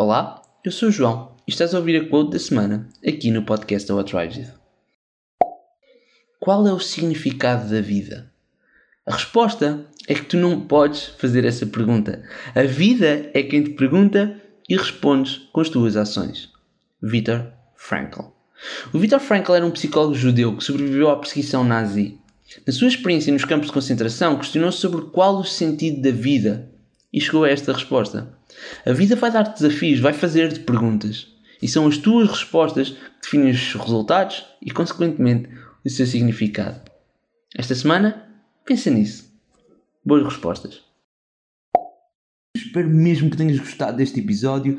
Olá, eu sou o João e estás a ouvir a quote da semana aqui no podcast da What Drives Qual é o significado da vida? A resposta é que tu não podes fazer essa pergunta. A vida é quem te pergunta e respondes com as tuas ações. Viktor Frankl. O Viktor Frankl era um psicólogo judeu que sobreviveu à perseguição nazi. Na sua experiência nos campos de concentração, questionou-se sobre qual o sentido da vida e chegou a esta resposta. A vida vai dar-te desafios, vai fazer-te perguntas. E são as tuas respostas que definem os resultados e, consequentemente, o seu significado. Esta semana, pensa nisso. Boas respostas. Espero mesmo que tenhas gostado deste episódio.